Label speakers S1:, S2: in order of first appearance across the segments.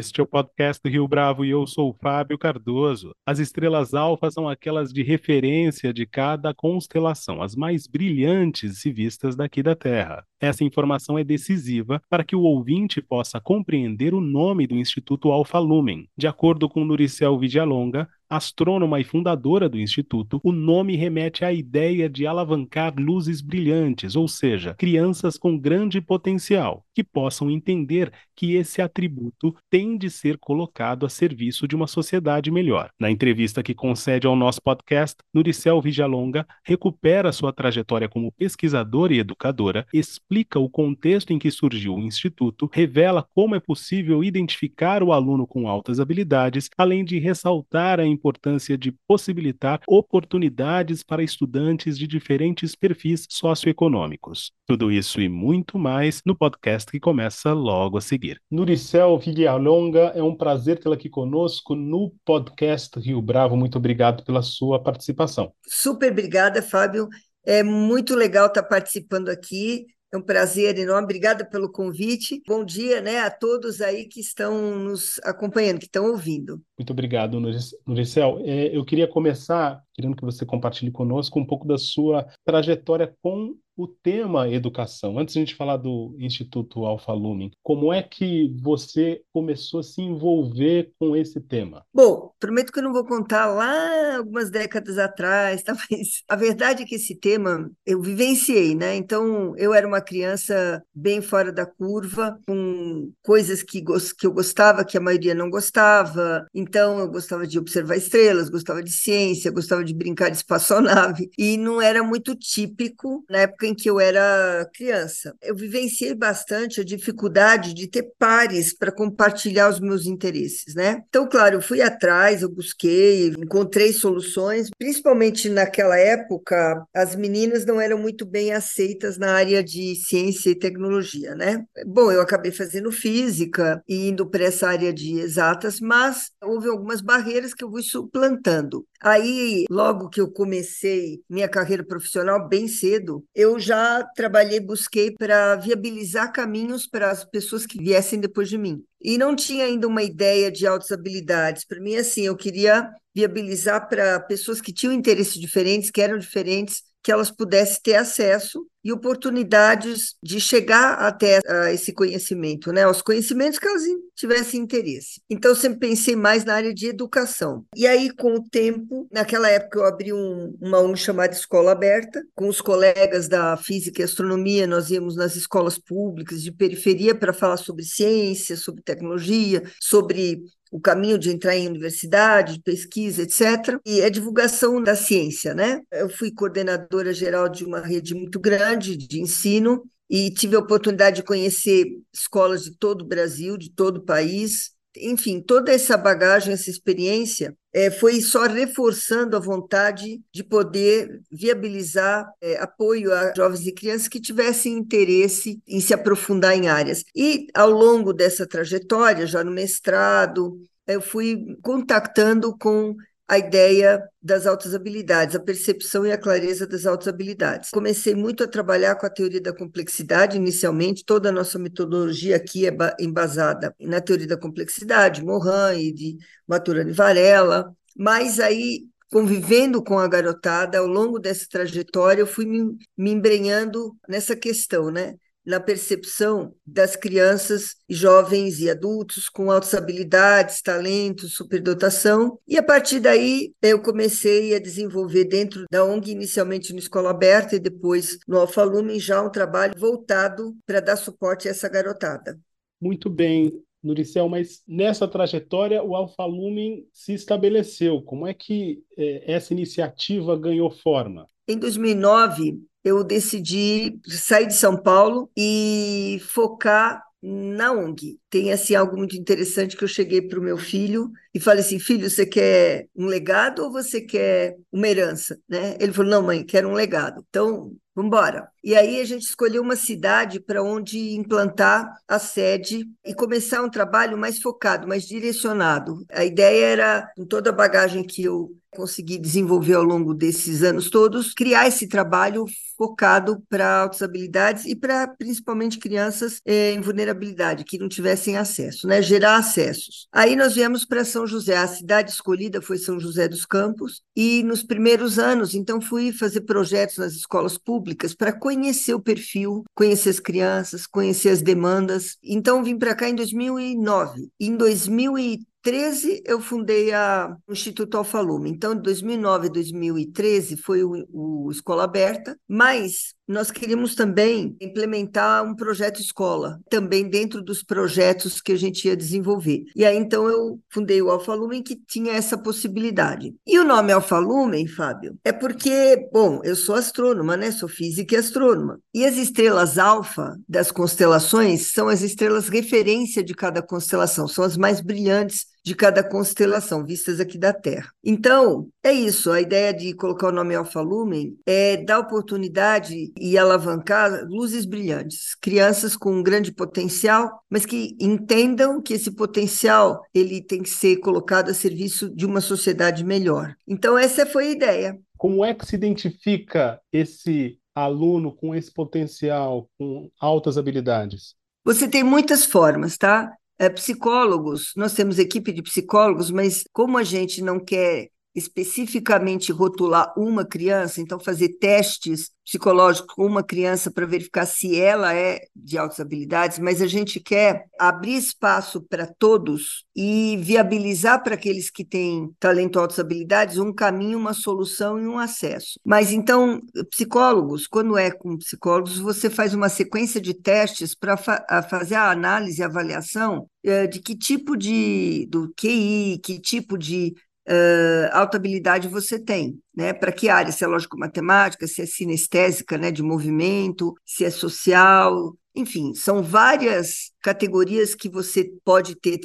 S1: Este é o podcast Rio Bravo e eu sou o Fábio Cardoso. As estrelas alfa são aquelas de referência de cada constelação, as mais brilhantes e vistas daqui da Terra. Essa informação é decisiva para que o ouvinte possa compreender o nome do Instituto Alfa Lumen. De acordo com Nuricel Vidialonga, astrônoma e fundadora do Instituto, o nome remete à ideia de alavancar luzes brilhantes, ou seja, crianças com grande potencial, que possam entender que esse atributo tem de ser colocado a serviço de uma sociedade melhor. Na entrevista que concede ao nosso podcast, Nuricel Vijalonga recupera sua trajetória como pesquisadora e educadora, explica o contexto em que surgiu o Instituto, revela como é possível identificar o aluno com altas habilidades, além de ressaltar a importância de possibilitar oportunidades para estudantes de diferentes perfis socioeconômicos. Tudo isso e muito mais no podcast que começa logo a seguir. Nuricel Villalonga, é um prazer tê-la aqui conosco no podcast Rio Bravo. Muito obrigado pela sua participação.
S2: Super obrigada, Fábio. É muito legal estar participando aqui. É um prazer enorme. Obrigada pelo convite. Bom dia né, a todos aí que estão nos acompanhando, que estão ouvindo.
S1: Muito obrigado, Nuricel. É, eu queria começar querendo que você compartilhe conosco um pouco da sua trajetória com o tema educação. Antes de a gente falar do Instituto Alfa Lumen, como é que você começou a se envolver com esse tema?
S2: Bom, prometo que eu não vou contar lá algumas décadas atrás, tá? a verdade é que esse tema eu vivenciei, né? Então, eu era uma criança bem fora da curva, com coisas que, que eu gostava, que a maioria não gostava. Então, eu gostava de observar estrelas, gostava de ciência, gostava de brincar de espaçonave, e não era muito típico na época em que eu era criança. Eu vivenciei bastante a dificuldade de ter pares para compartilhar os meus interesses, né? Então, claro, eu fui atrás, eu busquei, encontrei soluções, principalmente naquela época, as meninas não eram muito bem aceitas na área de ciência e tecnologia, né? Bom, eu acabei fazendo física e indo para essa área de exatas, mas houve algumas barreiras que eu fui suplantando. Aí, logo que eu comecei minha carreira profissional, bem cedo, eu já trabalhei, busquei para viabilizar caminhos para as pessoas que viessem depois de mim. E não tinha ainda uma ideia de altas habilidades. Para mim, assim, eu queria viabilizar para pessoas que tinham interesses diferentes, que eram diferentes, que elas pudessem ter acesso e oportunidades de chegar até uh, esse conhecimento, né? Os conhecimentos que elas tivessem interesse. Então, sempre pensei mais na área de educação. E aí, com o tempo, naquela época, eu abri um, uma ONG chamada Escola Aberta, com os colegas da Física e Astronomia, nós íamos nas escolas públicas de periferia para falar sobre ciência, sobre tecnologia, sobre o caminho de entrar em universidade, de pesquisa, etc. E a divulgação da ciência, né? Eu fui coordenadora geral de uma rede muito grande de ensino e tive a oportunidade de conhecer escolas de todo o Brasil, de todo o país, enfim, toda essa bagagem, essa experiência, é, foi só reforçando a vontade de poder viabilizar é, apoio a jovens e crianças que tivessem interesse em se aprofundar em áreas. E, ao longo dessa trajetória, já no mestrado, eu fui contactando com a ideia das altas habilidades, a percepção e a clareza das altas habilidades. Comecei muito a trabalhar com a teoria da complexidade inicialmente, toda a nossa metodologia aqui é embasada na teoria da complexidade, Morin e de Maturana e Varela, mas aí convivendo com a garotada ao longo dessa trajetória, eu fui me, me embrenhando nessa questão, né? Na percepção das crianças, jovens e adultos com altas habilidades, talentos, superdotação. E a partir daí eu comecei a desenvolver dentro da ONG, inicialmente no Escola Aberta e depois no Alfa Lumen, já um trabalho voltado para dar suporte a essa garotada.
S1: Muito bem. Nuricel, mas nessa trajetória o Alfa Lumen se estabeleceu. Como é que é, essa iniciativa ganhou forma?
S2: Em 2009, eu decidi sair de São Paulo e focar na ONG. Tem assim algo muito interessante que eu cheguei para o meu filho e falei assim: filho, você quer um legado ou você quer uma herança? Né? Ele falou: não, mãe, quero um legado. Então, Vamos embora. E aí a gente escolheu uma cidade para onde implantar a sede e começar um trabalho mais focado, mais direcionado. A ideia era, com toda a bagagem que eu consegui desenvolver ao longo desses anos todos, criar esse trabalho focado para altas habilidades e para principalmente crianças eh, em vulnerabilidade, que não tivessem acesso, né? gerar acessos. Aí nós viemos para São José, a cidade escolhida foi São José dos Campos, e nos primeiros anos, então, fui fazer projetos nas escolas públicas para conhecer o perfil, conhecer as crianças, conhecer as demandas. Então, vim para cá em 2009. Em 2013, 2013 eu fundei a, o Instituto Alfalume. Então, de 2009 a 2013 foi o, o Escola Aberta, mas nós queríamos também implementar um projeto escola, também dentro dos projetos que a gente ia desenvolver. E aí, então, eu fundei o Alfa Lumen, que tinha essa possibilidade. E o nome Alfa Lumen, Fábio, é porque, bom, eu sou astrônoma, né? Sou física e astrônoma. E as estrelas alfa das constelações são as estrelas referência de cada constelação, são as mais brilhantes de cada constelação, vistas aqui da Terra. Então, é isso. A ideia de colocar o nome Alfa Lumen é dar oportunidade e alavancar luzes brilhantes, crianças com um grande potencial, mas que entendam que esse potencial ele tem que ser colocado a serviço de uma sociedade melhor. Então, essa foi a ideia.
S1: Como é que se identifica esse aluno com esse potencial, com altas habilidades?
S2: Você tem muitas formas, tá? É, psicólogos, nós temos equipe de psicólogos, mas como a gente não quer especificamente rotular uma criança, então fazer testes psicológicos com uma criança para verificar se ela é de altas habilidades, mas a gente quer abrir espaço para todos e viabilizar para aqueles que têm talento altas habilidades um caminho, uma solução e um acesso. Mas então, psicólogos, quando é com psicólogos, você faz uma sequência de testes para fa fazer a análise e avaliação eh, de que tipo de do QI, que tipo de uh, alta habilidade você tem, né? Para que área? Se é lógico-matemática, se é sinestésica, né, de movimento, se é social, enfim, são várias categorias que você pode ter.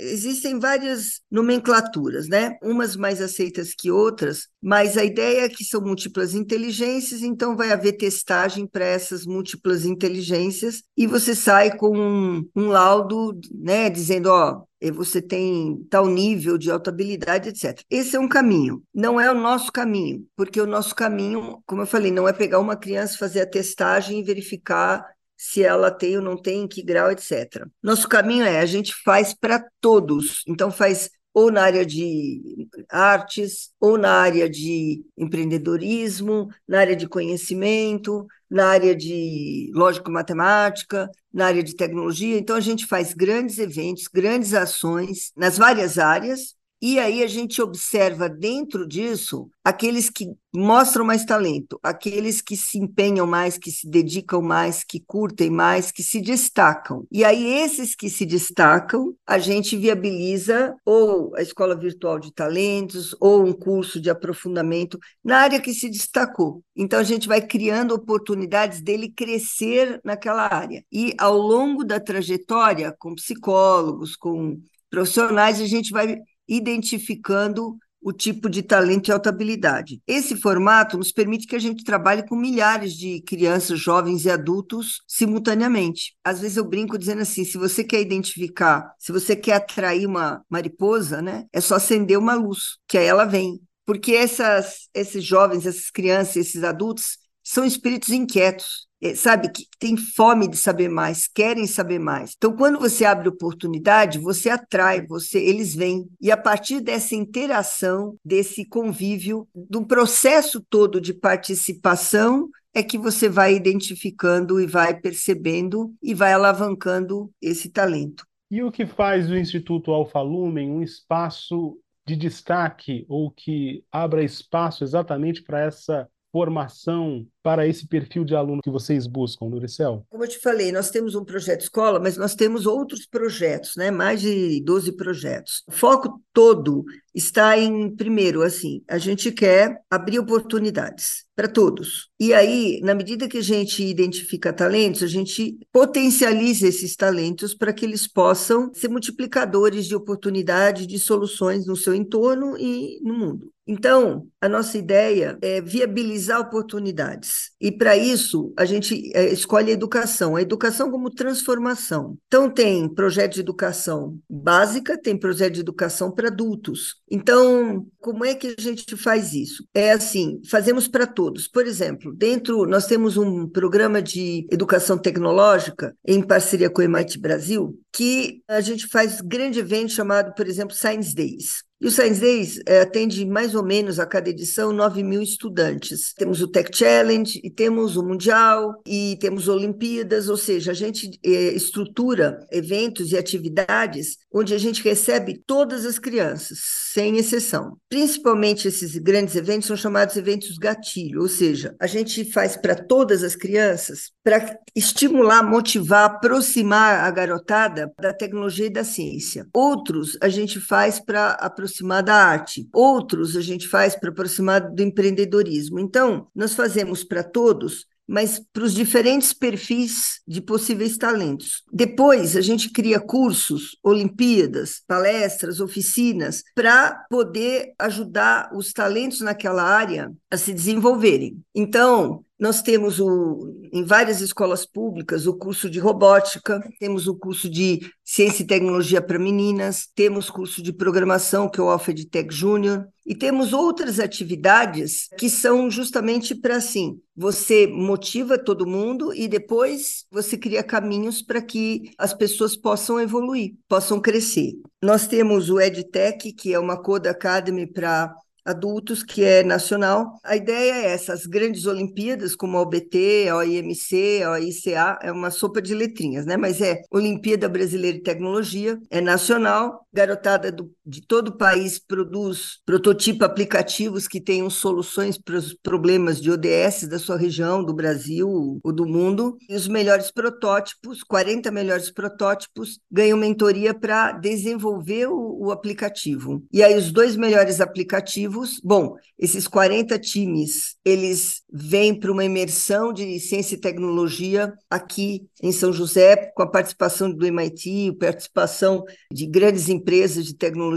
S2: Existem várias nomenclaturas, né? Umas mais aceitas que outras, mas a ideia é que são múltiplas inteligências, então vai haver testagem para essas múltiplas inteligências e você sai com um, um laudo, né, dizendo, ó, você tem tal nível de habilidade, etc. Esse é um caminho, não é o nosso caminho, porque o nosso caminho, como eu falei, não é pegar uma criança, fazer a testagem e verificar se ela tem ou não tem, em que grau, etc. Nosso caminho é a gente faz para todos, então faz ou na área de artes, ou na área de empreendedorismo, na área de conhecimento, na área de lógico-matemática, na área de tecnologia. Então, a gente faz grandes eventos, grandes ações nas várias áreas, e aí a gente observa dentro disso aqueles que mostram mais talento, aqueles que se empenham mais, que se dedicam mais, que curtem mais, que se destacam. E aí esses que se destacam, a gente viabiliza ou a escola virtual de talentos ou um curso de aprofundamento na área que se destacou. Então a gente vai criando oportunidades dele crescer naquela área. E ao longo da trajetória, com psicólogos, com profissionais, a gente vai identificando o tipo de talento e alta habilidade. Esse formato nos permite que a gente trabalhe com milhares de crianças, jovens e adultos simultaneamente. Às vezes eu brinco dizendo assim, se você quer identificar, se você quer atrair uma mariposa, né, é só acender uma luz, que aí ela vem. Porque essas, esses jovens, essas crianças, esses adultos são espíritos inquietos. É, sabe, que tem fome de saber mais, querem saber mais. Então, quando você abre oportunidade, você atrai, você, eles vêm. E a partir dessa interação, desse convívio, do processo todo de participação, é que você vai identificando e vai percebendo e vai alavancando esse talento.
S1: E o que faz o Instituto Alfa Lumen um espaço de destaque ou que abra espaço exatamente para essa formação para esse perfil de aluno que vocês buscam, Nuricel?
S2: Como eu te falei, nós temos um projeto escola, mas nós temos outros projetos, né? mais de 12 projetos. O foco todo está em, primeiro, assim, a gente quer abrir oportunidades para todos. E aí, na medida que a gente identifica talentos, a gente potencializa esses talentos para que eles possam ser multiplicadores de oportunidade, de soluções no seu entorno e no mundo. Então, a nossa ideia é viabilizar oportunidades. E para isso, a gente é, escolhe a educação, a educação como transformação. Então, tem projeto de educação básica, tem projeto de educação para adultos. Então, como é que a gente faz isso? É assim, fazemos para todos. Por exemplo, dentro, nós temos um programa de educação tecnológica em parceria com o MIT Brasil, que a gente faz grande evento chamado, por exemplo, Science Days. E o Science Days é, atende mais ou menos a cada edição 9 mil estudantes. Temos o Tech Challenge, e temos o Mundial, e temos Olimpíadas, ou seja, a gente é, estrutura eventos e atividades onde a gente recebe todas as crianças, sem exceção. Principalmente esses grandes eventos são chamados eventos gatilho, ou seja, a gente faz para todas as crianças para estimular, motivar, aproximar a garotada da tecnologia e da ciência. Outros a gente faz para aproximar da arte, outros a gente faz para aproximar do empreendedorismo. Então, nós fazemos para todos mas para os diferentes perfis de possíveis talentos. Depois, a gente cria cursos, Olimpíadas, palestras, oficinas, para poder ajudar os talentos naquela área a se desenvolverem. Então, nós temos o, em várias escolas públicas o curso de robótica, temos o curso de ciência e tecnologia para meninas, temos curso de programação, que é o Alpha Tech Júnior, e temos outras atividades que são justamente para assim, você motiva todo mundo e depois você cria caminhos para que as pessoas possam evoluir, possam crescer. Nós temos o EdTech, que é uma Code Academy para adultos, que é nacional. A ideia é essa, as grandes Olimpíadas, como a OBT, a OIMC, a OICA, é uma sopa de letrinhas, né? Mas é Olimpíada Brasileira de Tecnologia, é nacional, garotada do, de todo o país produz prototipo aplicativos que tenham soluções para os problemas de ODS da sua região, do Brasil ou do mundo. E os melhores protótipos, 40 melhores protótipos, ganham mentoria para desenvolver o, o aplicativo. E aí os dois melhores aplicativos Bom, esses 40 times, eles vêm para uma imersão de ciência e tecnologia aqui em São José, com a participação do MIT, participação de grandes empresas de tecnologia,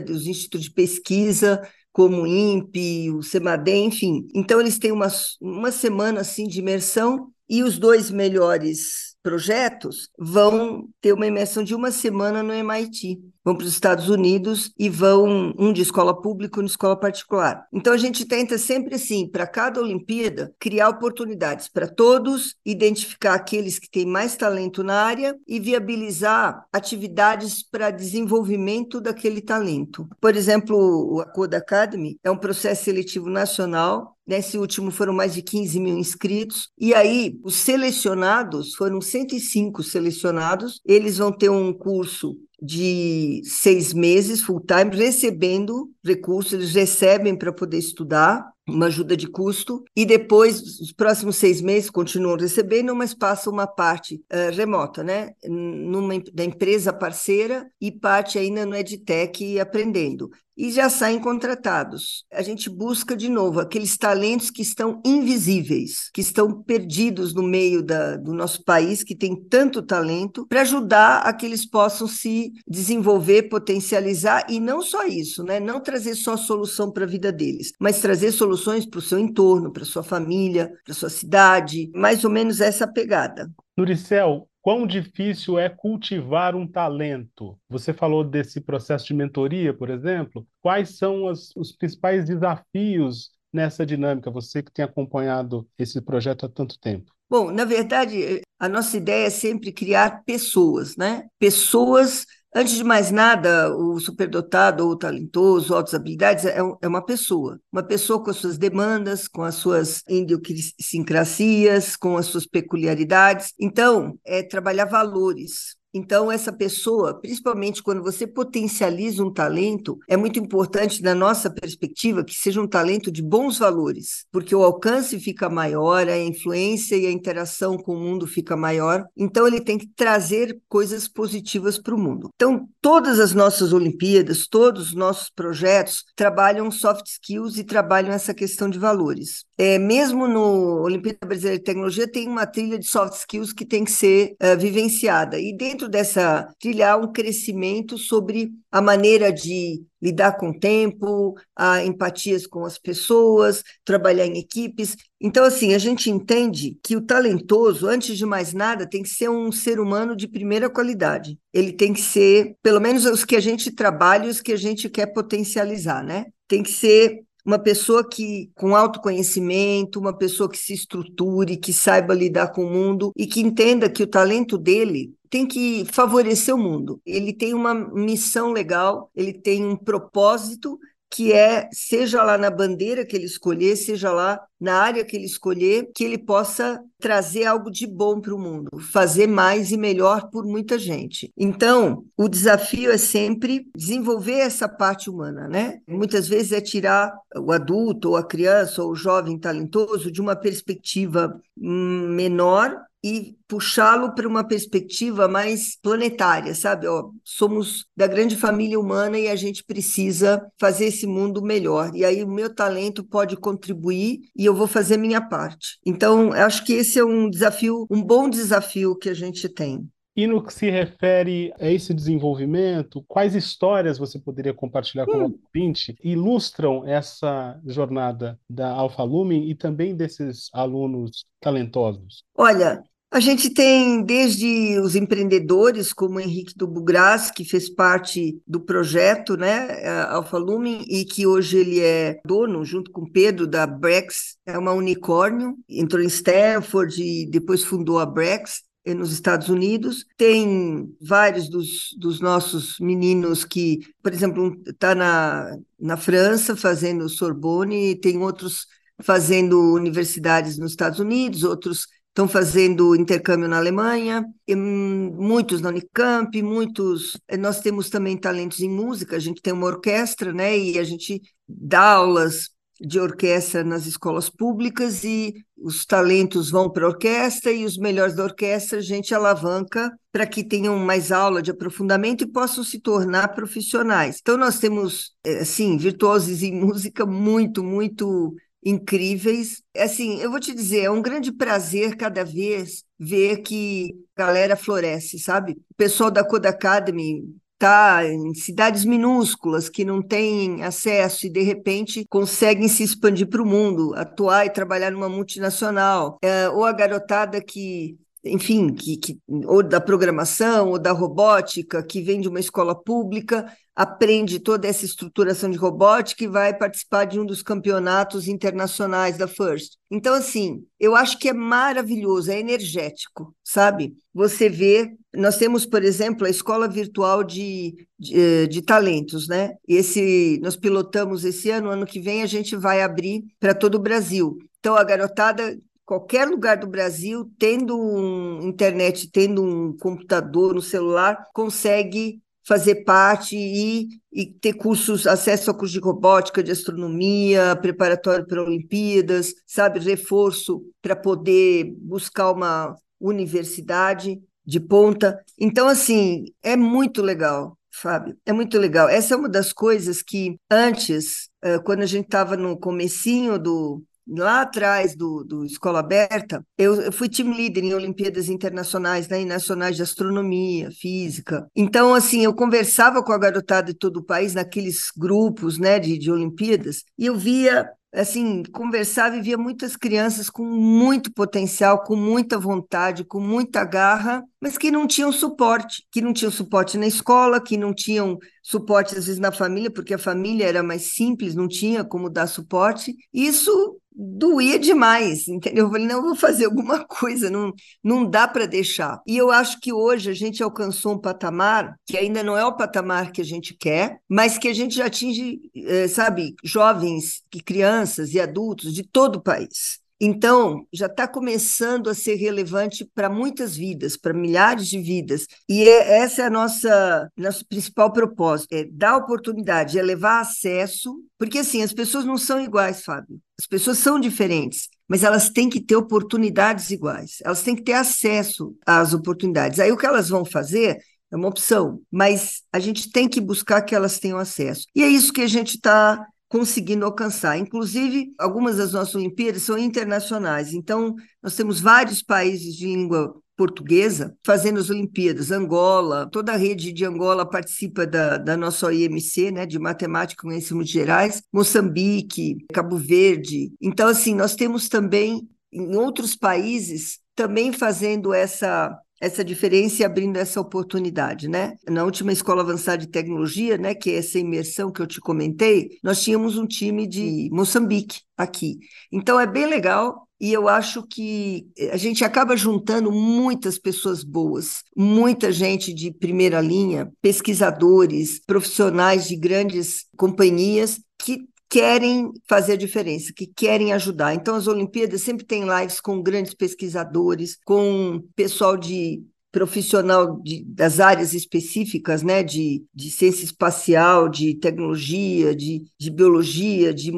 S2: dos institutos de pesquisa, como o INPE, o CEMADEM, enfim. Então, eles têm uma, uma semana assim de imersão e os dois melhores projetos vão ter uma imersão de uma semana no MIT vão para os Estados Unidos e vão um de escola pública e um de escola particular. Então a gente tenta sempre assim, para cada Olimpíada, criar oportunidades para todos, identificar aqueles que têm mais talento na área e viabilizar atividades para desenvolvimento daquele talento. Por exemplo, a Code Academy é um processo seletivo nacional Nesse último foram mais de 15 mil inscritos. E aí, os selecionados, foram 105 selecionados, eles vão ter um curso de seis meses full time recebendo recursos, eles recebem para poder estudar uma ajuda de custo, e depois, os próximos seis meses, continuam recebendo, mas passam uma parte uh, remota, né? Numa, da empresa parceira e parte ainda no EdTech aprendendo. E já saem contratados. A gente busca, de novo, aqueles talentos que estão invisíveis, que estão perdidos no meio da, do nosso país, que tem tanto talento, para ajudar a que eles possam se desenvolver, potencializar, e não só isso, né? Não trazer só solução para a vida deles, mas trazer soluções para o seu entorno, para sua família, para sua cidade, mais ou menos essa pegada.
S1: Nuricel, quão difícil é cultivar um talento? Você falou desse processo de mentoria, por exemplo. Quais são as, os principais desafios nessa dinâmica? Você que tem acompanhado esse projeto há tanto tempo.
S2: Bom, na verdade, a nossa ideia é sempre criar pessoas, né? Pessoas Antes de mais nada, o superdotado ou talentoso, altas habilidades, é, é uma pessoa. Uma pessoa com as suas demandas, com as suas idiosincrasias, com as suas peculiaridades. Então, é trabalhar valores. Então, essa pessoa, principalmente quando você potencializa um talento, é muito importante, da nossa perspectiva, que seja um talento de bons valores, porque o alcance fica maior, a influência e a interação com o mundo fica maior. Então, ele tem que trazer coisas positivas para o mundo. Então, todas as nossas Olimpíadas, todos os nossos projetos trabalham soft skills e trabalham essa questão de valores. É, mesmo no Olimpíada Brasileira de Tecnologia, tem uma trilha de soft skills que tem que ser uh, vivenciada. E dentro dessa trilha há um crescimento sobre a maneira de lidar com o tempo, a empatias com as pessoas, trabalhar em equipes. Então, assim, a gente entende que o talentoso, antes de mais nada, tem que ser um ser humano de primeira qualidade. Ele tem que ser, pelo menos os que a gente trabalha, os que a gente quer potencializar, né? Tem que ser uma pessoa que com autoconhecimento, uma pessoa que se estruture, que saiba lidar com o mundo e que entenda que o talento dele tem que favorecer o mundo. Ele tem uma missão legal, ele tem um propósito que é, seja lá na bandeira que ele escolher, seja lá na área que ele escolher, que ele possa trazer algo de bom para o mundo, fazer mais e melhor por muita gente. Então, o desafio é sempre desenvolver essa parte humana, né? Muitas vezes é tirar o adulto ou a criança ou o jovem talentoso de uma perspectiva hum, menor e puxá-lo para uma perspectiva mais planetária, sabe? Ó, somos da grande família humana e a gente precisa fazer esse mundo melhor. E aí o meu talento pode contribuir e eu vou fazer minha parte. Então, acho que esse é um desafio, um bom desafio que a gente tem.
S1: E no que se refere a esse desenvolvimento, quais histórias você poderia compartilhar com hum. o ouvinte ilustram essa jornada da Alfa Lumen e também desses alunos talentosos?
S2: Olha, a gente tem desde os empreendedores, como Henrique do Bugras, que fez parte do projeto, né, Alfa Lumen, e que hoje ele é dono, junto com Pedro, da Brex, é uma unicórnio, entrou em Stanford e depois fundou a Brex nos Estados Unidos. Tem vários dos, dos nossos meninos que, por exemplo, está na, na França fazendo Sorbonne, tem outros fazendo universidades nos Estados Unidos, outros estão fazendo intercâmbio na Alemanha, muitos na Unicamp, muitos. Eh, nós temos também talentos em música, a gente tem uma orquestra, né? E a gente dá aulas de orquestra nas escolas públicas e os talentos vão para a orquestra e os melhores da orquestra a gente alavanca para que tenham mais aula de aprofundamento e possam se tornar profissionais. Então nós temos, eh, assim, virtuosos em música muito, muito incríveis. Assim, eu vou te dizer, é um grande prazer cada vez ver que a galera floresce, sabe? O pessoal da Code Academy tá em cidades minúsculas que não têm acesso e de repente conseguem se expandir para o mundo, atuar e trabalhar numa multinacional, é, ou a garotada que enfim, que, que, ou da programação, ou da robótica, que vem de uma escola pública, aprende toda essa estruturação de robótica e vai participar de um dos campeonatos internacionais da FIRST. Então, assim, eu acho que é maravilhoso, é energético, sabe? Você vê, nós temos, por exemplo, a escola virtual de, de, eh, de talentos, né? Esse, nós pilotamos esse ano, ano que vem a gente vai abrir para todo o Brasil. Então, a garotada qualquer lugar do Brasil, tendo um internet, tendo um computador, um celular, consegue fazer parte e, e ter cursos, acesso a cursos de robótica, de astronomia, preparatório para Olimpíadas, sabe, reforço para poder buscar uma universidade de ponta. Então, assim, é muito legal. Fábio, é muito legal. Essa é uma das coisas que antes, eh, quando a gente estava no comecinho do, lá atrás do, do Escola Aberta, eu, eu, fui team leader em Olimpíadas Internacionais né, e Nacionais de Astronomia, Física. Então, assim, eu conversava com a garotada de todo o país naqueles grupos né, de, de Olimpíadas e eu via assim, conversava e via muitas crianças com muito potencial, com muita vontade, com muita garra, mas que não tinham suporte, que não tinham suporte na escola, que não tinham suporte às vezes na família, porque a família era mais simples, não tinha como dar suporte. Isso doía demais, entendeu? Eu falei, não, eu vou fazer alguma coisa, não, não dá para deixar. E eu acho que hoje a gente alcançou um patamar que ainda não é o patamar que a gente quer, mas que a gente já atinge, eh, sabe, jovens, crianças e adultos de todo o país. Então, já está começando a ser relevante para muitas vidas, para milhares de vidas. E é, essa é a nossa nosso principal propósito, é dar oportunidade, é levar acesso, porque assim, as pessoas não são iguais, Fábio. As pessoas são diferentes, mas elas têm que ter oportunidades iguais. Elas têm que ter acesso às oportunidades. Aí o que elas vão fazer é uma opção, mas a gente tem que buscar que elas tenham acesso. E é isso que a gente está conseguindo alcançar. Inclusive, algumas das nossas Olimpíadas são internacionais, então nós temos vários países de língua portuguesa fazendo as Olimpíadas. Angola, toda a rede de Angola participa da, da nossa OIMC, né, de Matemática e Conhecimentos Gerais, Moçambique, Cabo Verde. Então, assim, nós temos também em outros países também fazendo essa essa diferença e abrindo essa oportunidade, né? Na última escola avançada de tecnologia, né, que é essa imersão que eu te comentei, nós tínhamos um time de Moçambique aqui. Então é bem legal e eu acho que a gente acaba juntando muitas pessoas boas, muita gente de primeira linha, pesquisadores, profissionais de grandes companhias que querem fazer a diferença, que querem ajudar. Então, as Olimpíadas sempre têm lives com grandes pesquisadores, com pessoal de profissional de, das áreas específicas, né, de, de ciência espacial, de tecnologia, de, de biologia, de,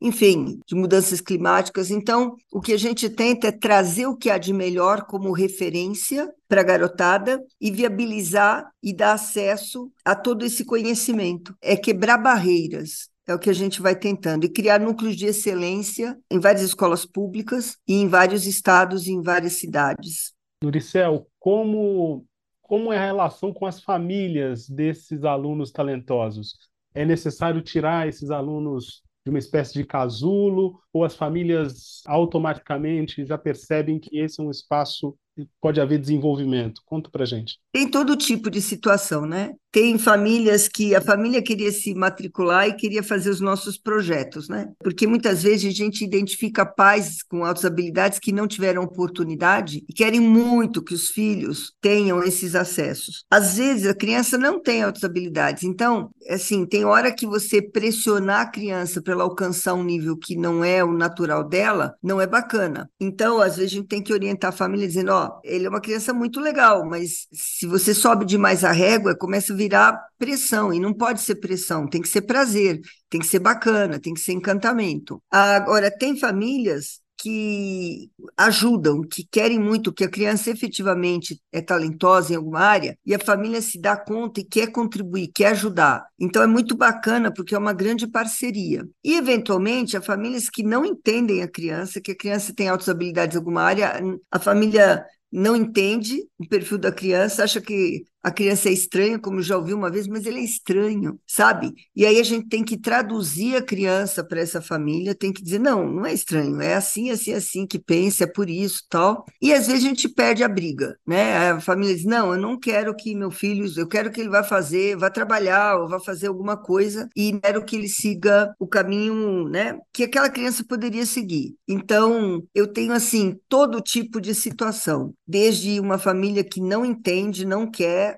S2: enfim, de mudanças climáticas. Então, o que a gente tenta é trazer o que há de melhor como referência para a garotada e viabilizar e dar acesso a todo esse conhecimento. É quebrar barreiras. É o que a gente vai tentando. E criar núcleos de excelência em várias escolas públicas e em vários estados e em várias cidades.
S1: Nuricel, como, como é a relação com as famílias desses alunos talentosos? É necessário tirar esses alunos de uma espécie de casulo ou as famílias automaticamente já percebem que esse é um espaço pode haver desenvolvimento? Conta para gente.
S2: Tem todo tipo de situação, né? Tem famílias que a família queria se matricular e queria fazer os nossos projetos, né? Porque muitas vezes a gente identifica pais com altas habilidades que não tiveram oportunidade e querem muito que os filhos tenham esses acessos. Às vezes a criança não tem altas habilidades, então, assim, tem hora que você pressionar a criança para ela alcançar um nível que não é o natural dela, não é bacana. Então, às vezes a gente tem que orientar a família dizendo, ó, oh, ele é uma criança muito legal, mas se você sobe demais a régua, começa a virar pressão, e não pode ser pressão, tem que ser prazer, tem que ser bacana, tem que ser encantamento. Agora, tem famílias que ajudam, que querem muito que a criança efetivamente é talentosa em alguma área e a família se dá conta e quer contribuir, quer ajudar. Então é muito bacana porque é uma grande parceria. E eventualmente, há famílias que não entendem a criança, que a criança tem altas habilidades em alguma área, a família não entende o perfil da criança, acha que a criança é estranha, como já ouvi uma vez, mas ele é estranho, sabe? E aí a gente tem que traduzir a criança para essa família, tem que dizer, não, não é estranho, é assim, assim, assim que pensa, é por isso, tal. E às vezes a gente perde a briga, né? A família diz, não, eu não quero que meu filho, eu quero que ele vá fazer, vá trabalhar ou vá fazer alguma coisa e quero que ele siga o caminho, né, que aquela criança poderia seguir. Então, eu tenho assim todo tipo de situação, desde uma família que não entende, não quer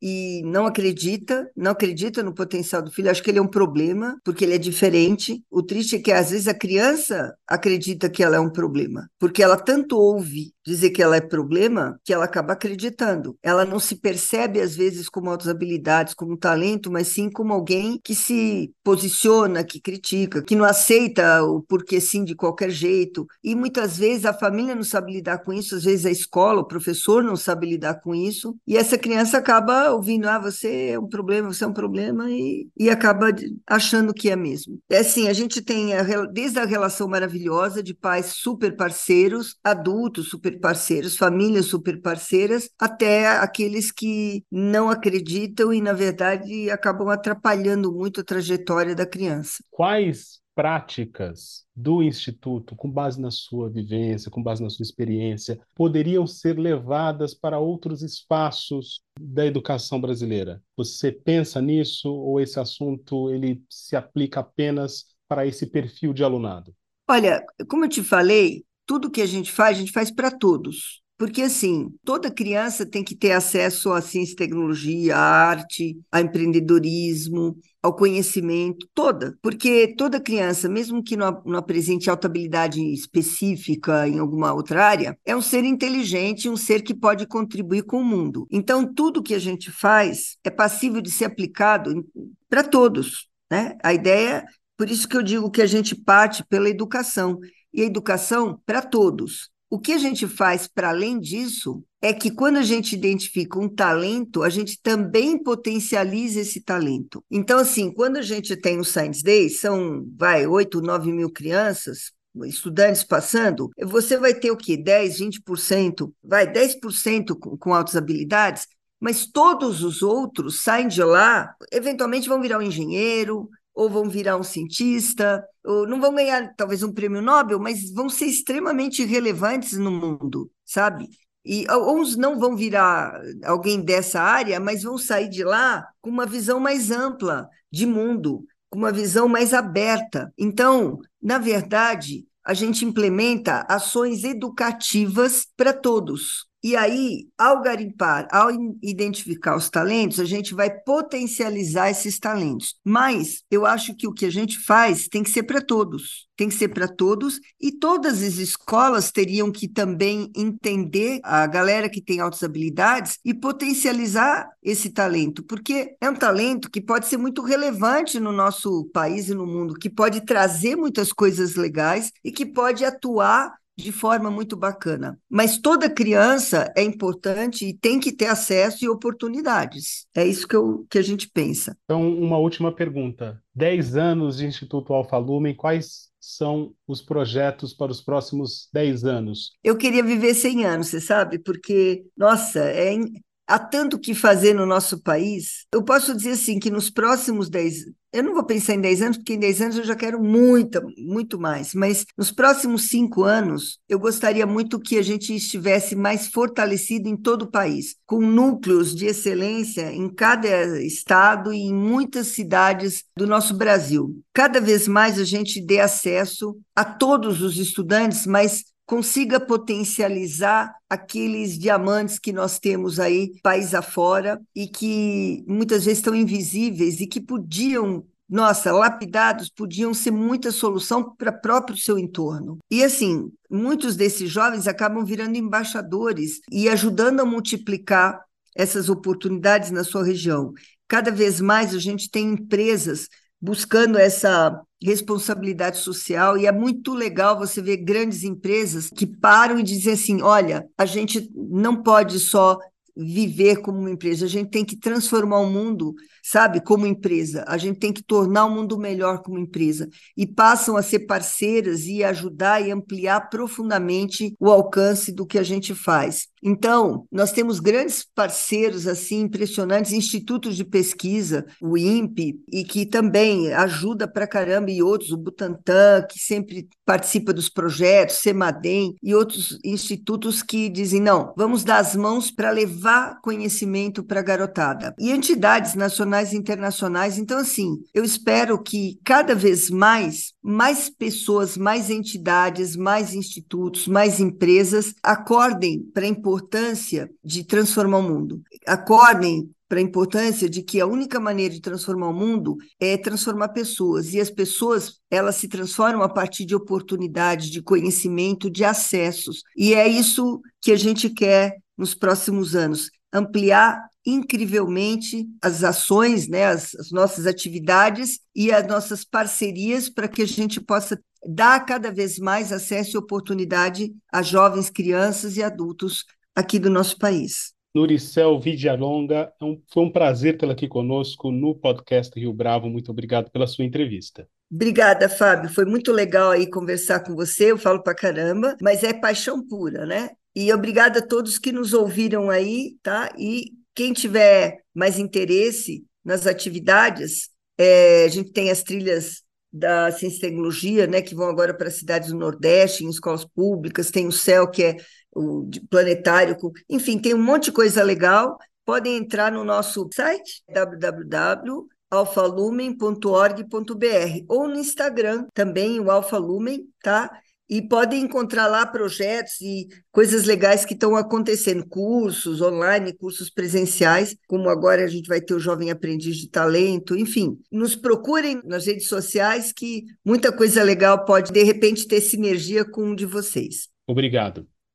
S2: e não acredita, não acredita no potencial do filho, acho que ele é um problema, porque ele é diferente. O triste é que às vezes a criança acredita que ela é um problema, porque ela tanto ouve dizer que ela é problema, que ela acaba acreditando. Ela não se percebe, às vezes, como outras habilidades, como talento, mas sim como alguém que se posiciona, que critica, que não aceita o porquê sim de qualquer jeito. E muitas vezes a família não sabe lidar com isso, às vezes a escola, o professor não sabe lidar com isso, e essa criança acaba ouvindo, ah, você é um problema, você é um problema, e, e acaba achando que é mesmo. É assim, a gente tem a, desde a relação maravilhosa de pais super parceiros, adultos super parceiros, famílias super parceiras, até aqueles que não acreditam e, na verdade, acabam atrapalhando muito a trajetória da criança.
S1: Quais práticas do Instituto, com base na sua vivência, com base na sua experiência, poderiam ser levadas para outros espaços da educação brasileira? Você pensa nisso ou esse assunto ele se aplica apenas para esse perfil de alunado?
S2: Olha, como eu te falei, tudo que a gente faz, a gente faz para todos. Porque, assim, toda criança tem que ter acesso à ciência e tecnologia, à arte, ao empreendedorismo, ao conhecimento, toda. Porque toda criança, mesmo que não, apresente alta habilidade específica em alguma outra área, é um ser inteligente, um ser que pode contribuir com o mundo. Então, tudo que a gente faz é passível de ser aplicado para todos. Né? A ideia, por isso que eu digo que a gente parte pela educação. E a educação para todos. O que a gente faz para além disso é que quando a gente identifica um talento, a gente também potencializa esse talento. Então, assim, quando a gente tem o Science Day, são, vai, 8, 9 mil crianças, estudantes passando, você vai ter o quê? 10, 20%, vai, 10% com, com altas habilidades, mas todos os outros saem de lá, eventualmente vão virar um engenheiro, ou vão virar um cientista, não vão ganhar talvez um prêmio Nobel, mas vão ser extremamente relevantes no mundo, sabe? E uns não vão virar alguém dessa área, mas vão sair de lá com uma visão mais ampla de mundo, com uma visão mais aberta. Então, na verdade, a gente implementa ações educativas para todos. E aí, ao garimpar, ao identificar os talentos, a gente vai potencializar esses talentos. Mas eu acho que o que a gente faz tem que ser para todos. Tem que ser para todos e todas as escolas teriam que também entender a galera que tem altas habilidades e potencializar esse talento, porque é um talento que pode ser muito relevante no nosso país e no mundo, que pode trazer muitas coisas legais e que pode atuar de forma muito bacana. Mas toda criança é importante e tem que ter acesso e oportunidades. É isso que, eu, que a gente pensa.
S1: Então, uma última pergunta. Dez anos de Instituto Alfa Lumen, quais são os projetos para os próximos dez anos?
S2: Eu queria viver 100 anos, você sabe? Porque, nossa, é, há tanto que fazer no nosso país. Eu posso dizer assim que nos próximos 10, eu não vou pensar em 10 anos, porque em 10 anos eu já quero muita, muito mais, mas nos próximos cinco anos, eu gostaria muito que a gente estivesse mais fortalecido em todo o país, com núcleos de excelência em cada estado e em muitas cidades do nosso Brasil. Cada vez mais a gente dê acesso a todos os estudantes, mas consiga potencializar aqueles diamantes que nós temos aí país afora e que muitas vezes estão invisíveis e que podiam nossa, lapidados podiam ser muita solução para próprio seu entorno. E assim, muitos desses jovens acabam virando embaixadores e ajudando a multiplicar essas oportunidades na sua região. Cada vez mais a gente tem empresas buscando essa responsabilidade social e é muito legal você ver grandes empresas que param e dizem assim, olha, a gente não pode só viver como uma empresa, a gente tem que transformar o mundo sabe, como empresa. A gente tem que tornar o mundo melhor como empresa. E passam a ser parceiras e ajudar e ampliar profundamente o alcance do que a gente faz. Então, nós temos grandes parceiros assim impressionantes, institutos de pesquisa, o INPE, e que também ajuda para caramba, e outros, o Butantan, que sempre participa dos projetos, Semadem, e outros institutos que dizem: não, vamos dar as mãos para levar conhecimento para a garotada. E entidades nacionais e internacionais. Então, assim, eu espero que cada vez mais, mais pessoas, mais entidades, mais institutos, mais empresas acordem para a importância de transformar o mundo. Acordem para a importância de que a única maneira de transformar o mundo é transformar pessoas e as pessoas elas se transformam a partir de oportunidades, de conhecimento, de acessos e é isso que a gente quer nos próximos anos ampliar incrivelmente as ações, né, as, as nossas atividades e as nossas parcerias para que a gente possa dar cada vez mais acesso e oportunidade a jovens, crianças e adultos aqui do nosso país.
S1: Nuricel Vidialonga, é foi um prazer tê-la aqui conosco no podcast Rio Bravo. Muito obrigado pela sua entrevista.
S2: Obrigada, Fábio. Foi muito legal aí conversar com você. Eu falo para caramba, mas é paixão pura, né? E obrigada a todos que nos ouviram aí, tá? E quem tiver mais interesse nas atividades, é, a gente tem as trilhas da ciência e tecnologia, né, que vão agora para cidades do Nordeste, em escolas públicas, tem o CEL, que é o planetário, enfim, tem um monte de coisa legal. Podem entrar no nosso site, www.alfalumen.org.br, ou no Instagram também, o Alfa Lumen, tá? e podem encontrar lá projetos e coisas legais que estão acontecendo, cursos online, cursos presenciais, como agora a gente vai ter o Jovem Aprendiz de Talento, enfim. Nos procurem nas redes sociais que muita coisa legal pode, de repente, ter sinergia com um de vocês.
S1: Obrigado.